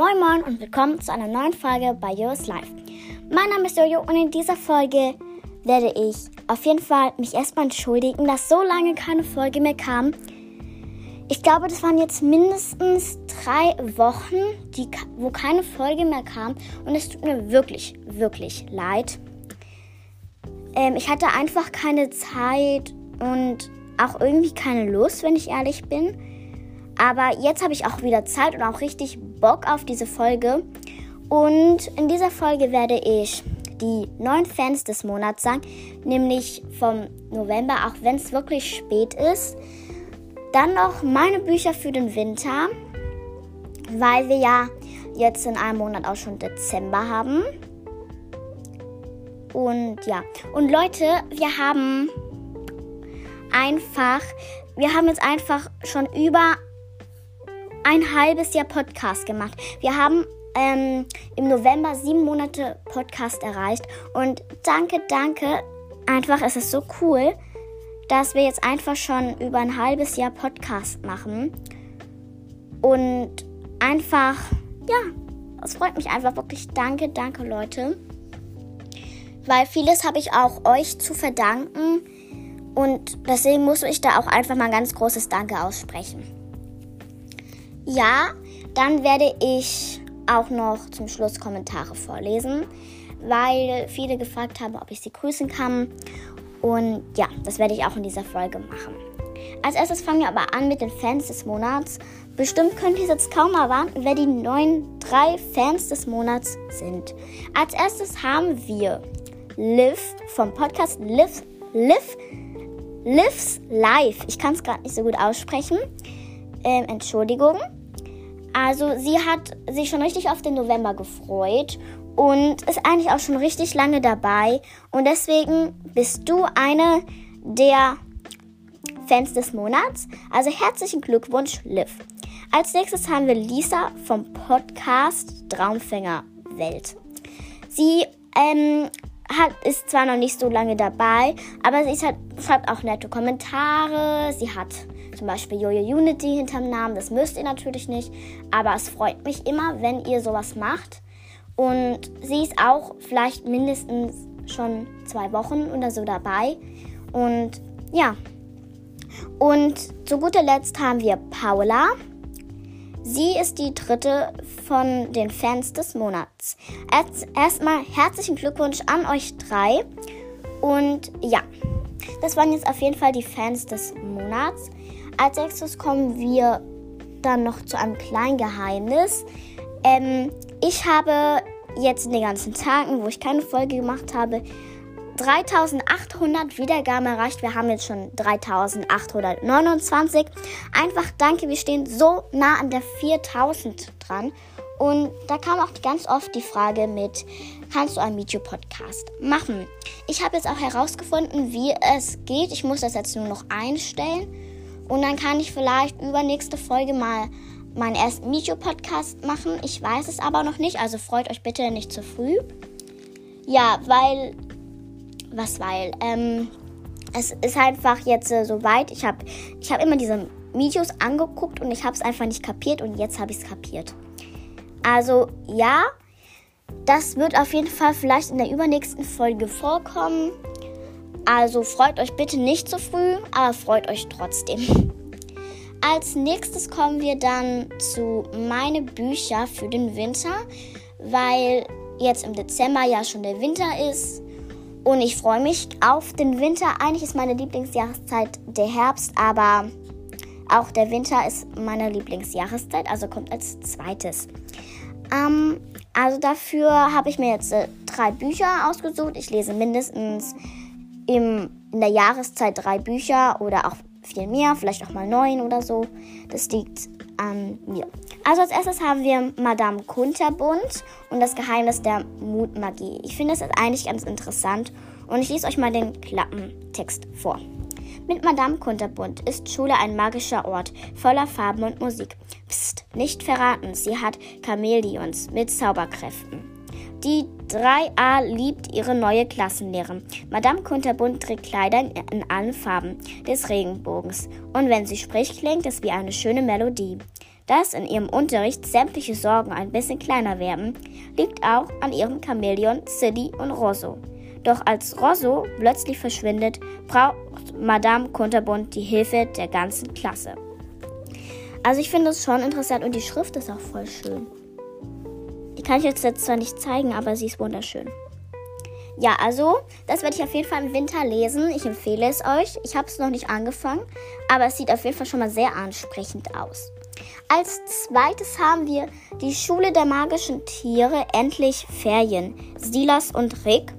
Moin Moin und willkommen zu einer neuen Folge bei Yours Life. Mein Name ist Jojo und in dieser Folge werde ich auf jeden Fall mich erstmal entschuldigen, dass so lange keine Folge mehr kam. Ich glaube, das waren jetzt mindestens drei Wochen, die, wo keine Folge mehr kam und es tut mir wirklich, wirklich leid. Ähm, ich hatte einfach keine Zeit und auch irgendwie keine Lust, wenn ich ehrlich bin. Aber jetzt habe ich auch wieder Zeit und auch richtig Bock auf diese Folge. Und in dieser Folge werde ich die neuen Fans des Monats sagen, nämlich vom November, auch wenn es wirklich spät ist. Dann noch meine Bücher für den Winter, weil wir ja jetzt in einem Monat auch schon Dezember haben. Und ja, und Leute, wir haben einfach, wir haben jetzt einfach schon über ein halbes Jahr Podcast gemacht. Wir haben ähm, im November sieben Monate Podcast erreicht. Und danke, danke. Einfach, es ist so cool, dass wir jetzt einfach schon über ein halbes Jahr Podcast machen. Und einfach, ja, es freut mich einfach wirklich. Danke, danke, Leute. Weil vieles habe ich auch euch zu verdanken. Und deswegen muss ich da auch einfach mal ein ganz großes Danke aussprechen. Ja, dann werde ich auch noch zum Schluss Kommentare vorlesen, weil viele gefragt haben, ob ich sie grüßen kann. Und ja, das werde ich auch in dieser Folge machen. Als erstes fangen wir aber an mit den Fans des Monats. Bestimmt könnt ihr es jetzt kaum erwarten, wer die neuen drei Fans des Monats sind. Als erstes haben wir Liv vom Podcast Liv, Liv, Livs Live. Ich kann es gerade nicht so gut aussprechen. Ähm, Entschuldigung. Also sie hat sich schon richtig auf den November gefreut und ist eigentlich auch schon richtig lange dabei. Und deswegen bist du eine der Fans des Monats. Also herzlichen Glückwunsch, Liv. Als nächstes haben wir Lisa vom Podcast Traumfänger Welt. Sie ähm, hat, ist zwar noch nicht so lange dabei, aber sie halt, schreibt auch nette Kommentare. Sie hat zum Beispiel Jojo Unity hinterm Namen. Das müsst ihr natürlich nicht, aber es freut mich immer, wenn ihr sowas macht. Und sie ist auch vielleicht mindestens schon zwei Wochen oder so dabei. Und ja. Und zu guter Letzt haben wir Paula. Sie ist die dritte von den Fans des Monats. Erstmal herzlichen Glückwunsch an euch drei. Und ja, das waren jetzt auf jeden Fall die Fans des Monats. Als nächstes kommen wir dann noch zu einem kleinen Geheimnis. Ähm, ich habe jetzt in den ganzen Tagen, wo ich keine Folge gemacht habe, 3800 Wiedergaben erreicht. Wir haben jetzt schon 3829. Einfach danke, wir stehen so nah an der 4000 dran. Und da kam auch ganz oft die Frage mit, kannst du einen Video-Podcast machen? Ich habe jetzt auch herausgefunden, wie es geht. Ich muss das jetzt nur noch einstellen. Und dann kann ich vielleicht übernächste Folge mal meinen ersten Video-Podcast machen. Ich weiß es aber noch nicht, also freut euch bitte nicht zu früh. Ja, weil. Was weil? Ähm, es ist einfach jetzt äh, so weit. Ich habe ich hab immer diese Videos angeguckt und ich habe es einfach nicht kapiert und jetzt habe ich es kapiert. Also ja, das wird auf jeden Fall vielleicht in der übernächsten Folge vorkommen. Also freut euch bitte nicht zu früh, aber freut euch trotzdem. Als nächstes kommen wir dann zu meine Bücher für den Winter, weil jetzt im Dezember ja schon der Winter ist und ich freue mich auf den Winter. Eigentlich ist meine Lieblingsjahreszeit der Herbst, aber auch der Winter ist meine Lieblingsjahreszeit, also kommt als zweites. Ähm, also dafür habe ich mir jetzt äh, drei Bücher ausgesucht. Ich lese mindestens im, in der Jahreszeit drei Bücher oder auch viel mehr, vielleicht auch mal neun oder so. Das liegt an mir. Also als erstes haben wir Madame Kunterbund und das Geheimnis der Mutmagie. Ich finde ist eigentlich ganz interessant und ich lese euch mal den Klappentext vor. Mit Madame Kunterbund ist Schule ein magischer Ort, voller Farben und Musik. Psst, nicht verraten, sie hat Chamäleons mit Zauberkräften. Die 3a liebt ihre neue Klassenlehrerin. Madame Kunterbunt trägt Kleider in allen Farben des Regenbogens. Und wenn sie spricht, klingt es wie eine schöne Melodie. Dass in ihrem Unterricht sämtliche Sorgen ein bisschen kleiner werden, liegt auch an ihren Chamäleon Silly und Rosso. Doch als Rosso plötzlich verschwindet, braucht Madame Kunterbund die Hilfe der ganzen Klasse. Also ich finde es schon interessant und die Schrift ist auch voll schön. Die kann ich jetzt zwar nicht zeigen, aber sie ist wunderschön. Ja, also, das werde ich auf jeden Fall im Winter lesen. Ich empfehle es euch. Ich habe es noch nicht angefangen, aber es sieht auf jeden Fall schon mal sehr ansprechend aus. Als zweites haben wir die Schule der magischen Tiere, endlich Ferien. Silas und Rick.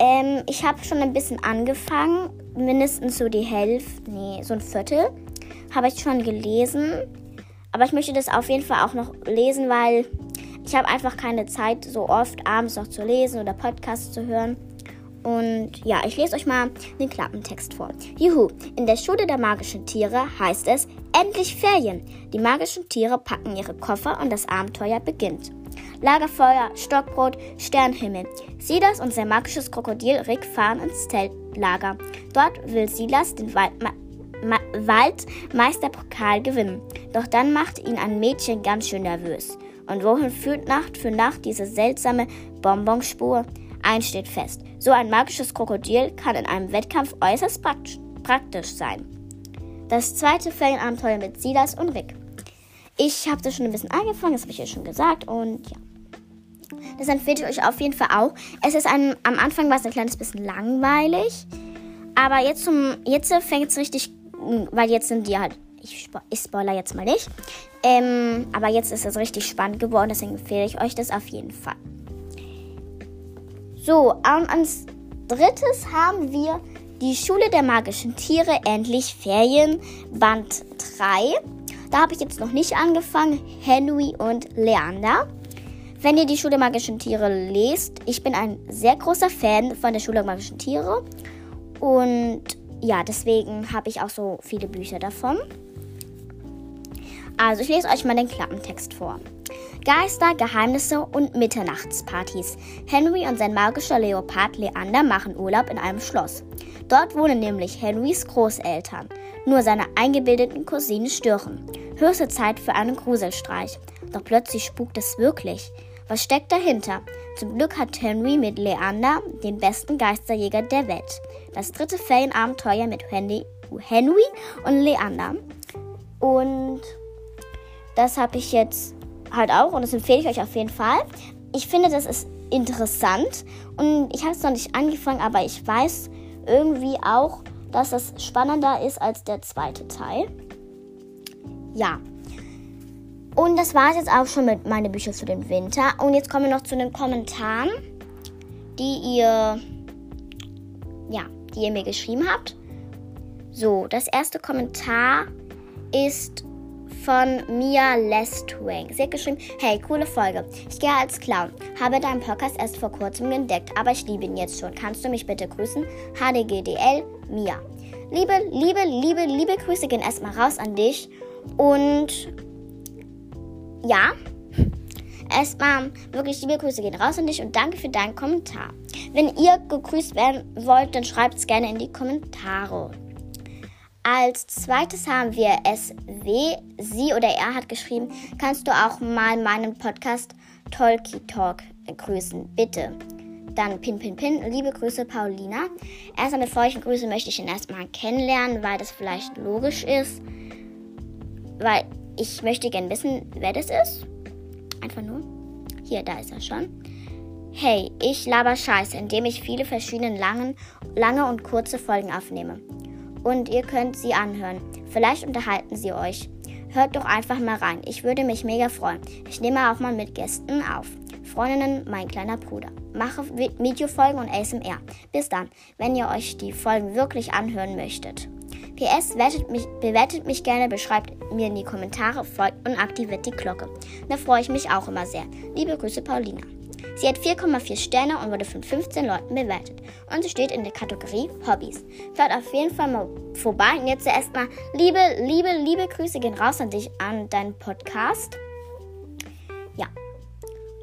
Ähm, ich habe schon ein bisschen angefangen, mindestens so die Hälfte, nee, so ein Viertel habe ich schon gelesen. Aber ich möchte das auf jeden Fall auch noch lesen, weil ich habe einfach keine Zeit, so oft abends noch zu lesen oder Podcasts zu hören. Und ja, ich lese euch mal den Klappentext vor. Juhu, in der Schule der magischen Tiere heißt es endlich Ferien. Die magischen Tiere packen ihre Koffer und das Abenteuer beginnt. Lagerfeuer, Stockbrot, Sternhimmel. Silas und sein magisches Krokodil Rick fahren ins Zeltlager. Dort will Silas den Wald Ma Waldmeisterpokal gewinnen. Doch dann macht ihn ein Mädchen ganz schön nervös. Und wohin führt Nacht für Nacht diese seltsame Bonbonspur? Eins steht fest: So ein magisches Krokodil kann in einem Wettkampf äußerst praktisch sein. Das zweite Ferienabenteuer mit Silas und Rick. Ich habe das schon ein bisschen angefangen, das habe ich ja schon gesagt und ja. Das empfehle ich euch auf jeden Fall auch. Es ist ein, am Anfang war es ein kleines bisschen langweilig, aber jetzt, jetzt fängt es richtig weil jetzt sind die halt, ich, spo ich spoiler jetzt mal nicht, ähm, aber jetzt ist es richtig spannend geworden, deswegen empfehle ich euch das auf jeden Fall. So, und als drittes haben wir die Schule der magischen Tiere, endlich Ferien, Band 3. Da habe ich jetzt noch nicht angefangen, Henry und Leander. Wenn ihr die Schule der magischen Tiere lest, ich bin ein sehr großer Fan von der Schule der magischen Tiere und ja, deswegen habe ich auch so viele Bücher davon. Also ich lese euch mal den Klappentext vor. Geister, Geheimnisse und Mitternachtspartys. Henry und sein magischer Leopard Leander machen Urlaub in einem Schloss. Dort wohnen nämlich Henrys Großeltern. Nur seine eingebildeten Cousinen stören. Höchste Zeit für einen Gruselstreich. Doch plötzlich spukt es wirklich. Was steckt dahinter? Zum Glück hat Henry mit Leander den besten Geisterjäger der Welt. Das dritte Ferienabenteuer mit Henry, Henry und Leander. Und das habe ich jetzt halt auch und das empfehle ich euch auf jeden Fall. Ich finde, das ist interessant und ich habe es noch nicht angefangen, aber ich weiß irgendwie auch, dass das spannender ist als der zweite Teil. Ja, und das war es jetzt auch schon mit meinen Büchern für den Winter. Und jetzt kommen wir noch zu den Kommentaren, die ihr, ja, die ihr mir geschrieben habt. So, das erste Kommentar ist von Mia Lestwang. Sie hat geschrieben, hey, coole Folge. Ich gehe als Clown. Habe deinen Podcast erst vor kurzem entdeckt, aber ich liebe ihn jetzt schon. Kannst du mich bitte grüßen? HDGDL, Mia. Liebe, liebe, liebe, liebe Grüße gehen erstmal raus an dich. Und ja, erstmal wirklich liebe Grüße gehen raus an dich und danke für deinen Kommentar. Wenn ihr gegrüßt werden wollt, dann schreibt es gerne in die Kommentare. Als zweites haben wir SW. Sie oder er hat geschrieben, kannst du auch mal meinen Podcast Tolki Talk grüßen, bitte. Dann Pin Pin Pin, liebe Grüße Paulina. Erstmal bevor ich ihn grüße, möchte ich ihn erstmal kennenlernen, weil das vielleicht logisch ist. Weil ich möchte gerne wissen, wer das ist. Einfach nur. Hier, da ist er schon. Hey, ich laber Scheiße, indem ich viele verschiedene langen, lange und kurze Folgen aufnehme. Und ihr könnt sie anhören. Vielleicht unterhalten sie euch. Hört doch einfach mal rein. Ich würde mich mega freuen. Ich nehme auch mal mit Gästen auf. Freundinnen, mein kleiner Bruder. Mache Videofolgen und ASMR. Bis dann, wenn ihr euch die Folgen wirklich anhören möchtet. PS, mich, bewertet mich gerne, beschreibt mir in die Kommentare, folgt und aktiviert die Glocke. Da freue ich mich auch immer sehr. Liebe Grüße, Paulina. Sie hat 4,4 Sterne und wurde von 15 Leuten bewertet. Und sie steht in der Kategorie Hobbys. Hört auf jeden Fall mal vorbei. Und jetzt erstmal liebe, liebe, liebe Grüße gehen raus an dich, an deinen Podcast. Ja.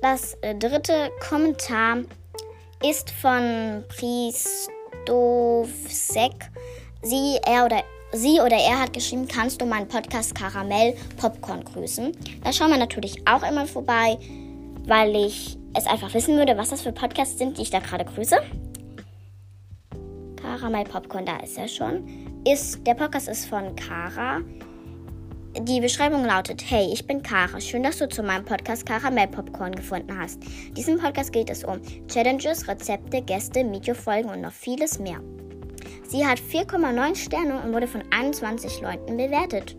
Das äh, dritte Kommentar ist von Pristovsek sie, er oder sie oder er hat geschrieben, kannst du meinen Podcast Karamell Popcorn grüßen. Da schauen wir natürlich auch immer vorbei, weil ich es einfach wissen würde, was das für Podcasts sind, die ich da gerade grüße. Karamell Popcorn, da ist er schon. Ist, der Podcast ist von Kara. Die Beschreibung lautet: Hey, ich bin Kara. Schön, dass du zu meinem Podcast Karamell Popcorn gefunden hast. In diesem Podcast geht es um Challenges, Rezepte, Gäste, Videofolgen und noch vieles mehr. Sie hat 4,9 Sterne und wurde von 21 Leuten bewertet.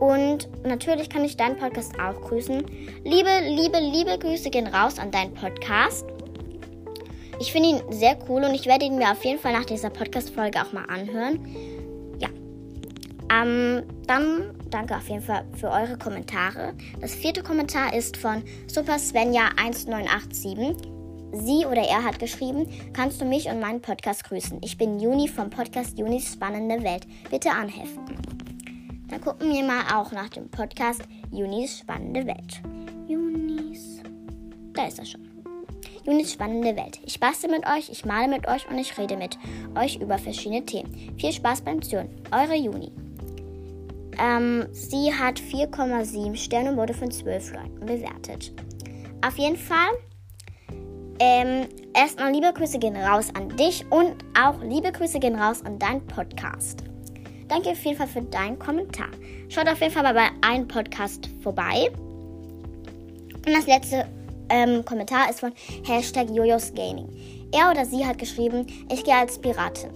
Und natürlich kann ich deinen Podcast auch grüßen. Liebe, liebe, liebe Grüße gehen raus an deinen Podcast. Ich finde ihn sehr cool und ich werde ihn mir auf jeden Fall nach dieser Podcast-Folge auch mal anhören. Ja. Ähm, dann danke auf jeden Fall für eure Kommentare. Das vierte Kommentar ist von Super Svenja 1987. Sie oder er hat geschrieben, kannst du mich und meinen Podcast grüßen. Ich bin Juni vom Podcast Junis Spannende Welt. Bitte anhelfen. Dann gucken wir mal auch nach dem Podcast Junis Spannende Welt. Junis. Da ist er schon. Junis Spannende Welt. Ich bastel mit euch, ich male mit euch und ich rede mit euch über verschiedene Themen. Viel Spaß beim Zuhören. Eure Juni. Ähm, sie hat 4,7 Sterne und wurde von 12 Leuten bewertet. Auf jeden Fall. Ähm, erstmal liebe Grüße gehen raus an dich und auch liebe Grüße gehen raus an deinen Podcast. Danke auf jeden Fall für deinen Kommentar. Schaut auf jeden Fall mal bei einem Podcast vorbei. Und das letzte ähm, Kommentar ist von Hashtag Jojos Gaming. Er oder sie hat geschrieben, ich gehe als Piratin.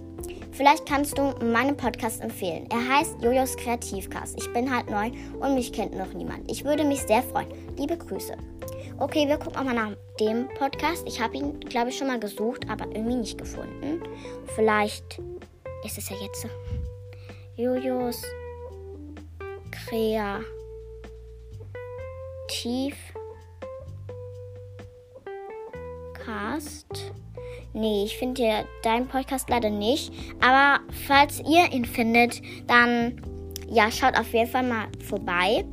Vielleicht kannst du meinen Podcast empfehlen. Er heißt Jojos Kreativcast. Ich bin halt neu und mich kennt noch niemand. Ich würde mich sehr freuen. Liebe Grüße. Okay, wir gucken auch mal nach dem Podcast. Ich habe ihn, glaube ich, schon mal gesucht, aber irgendwie nicht gefunden. Vielleicht ist es ja jetzt. Jojos Kreativ. Cast. Nee, ich finde hier deinen Podcast leider nicht. Aber falls ihr ihn findet, dann ja, schaut auf jeden Fall mal vorbei.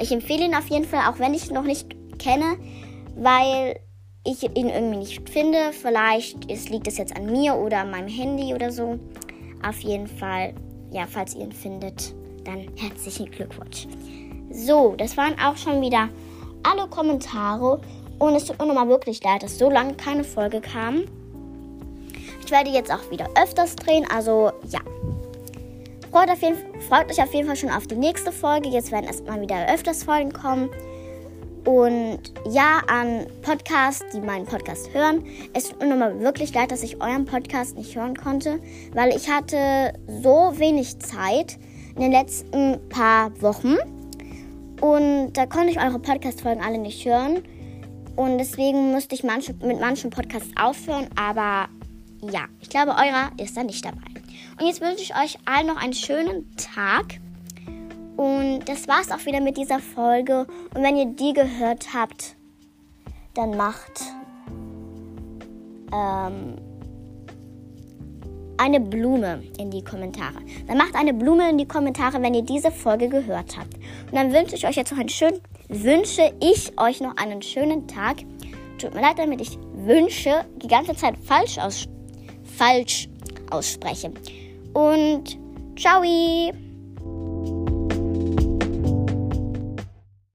Ich empfehle ihn auf jeden Fall, auch wenn ich ihn noch nicht kenne, weil ich ihn irgendwie nicht finde. Vielleicht ist, liegt es jetzt an mir oder an meinem Handy oder so. Auf jeden Fall, ja, falls ihr ihn findet, dann herzlichen Glückwunsch. So, das waren auch schon wieder alle Kommentare. Und es tut mir nochmal wirklich leid, dass so lange keine Folge kam. Ich werde jetzt auch wieder öfters drehen, also ja. Freut, jeden, freut euch auf jeden Fall schon auf die nächste Folge. Jetzt werden erstmal wieder öfters Folgen kommen. Und ja, an Podcasts, die meinen Podcast hören. Es tut mir nochmal wirklich leid, dass ich euren Podcast nicht hören konnte, weil ich hatte so wenig Zeit in den letzten paar Wochen. Und da konnte ich eure Podcast-Folgen alle nicht hören. Und deswegen musste ich manche, mit manchen Podcasts aufhören. Aber ja, ich glaube, eurer ist da nicht dabei. Und jetzt wünsche ich euch allen noch einen schönen Tag. Und das war's auch wieder mit dieser Folge. Und wenn ihr die gehört habt, dann macht ähm, eine Blume in die Kommentare. Dann macht eine Blume in die Kommentare, wenn ihr diese Folge gehört habt. Und dann wünsche ich euch jetzt noch einen schönen wünsche ich euch noch einen schönen Tag. Tut mir leid, damit ich wünsche die ganze Zeit falsch, aus falsch ausspreche. Und ciao!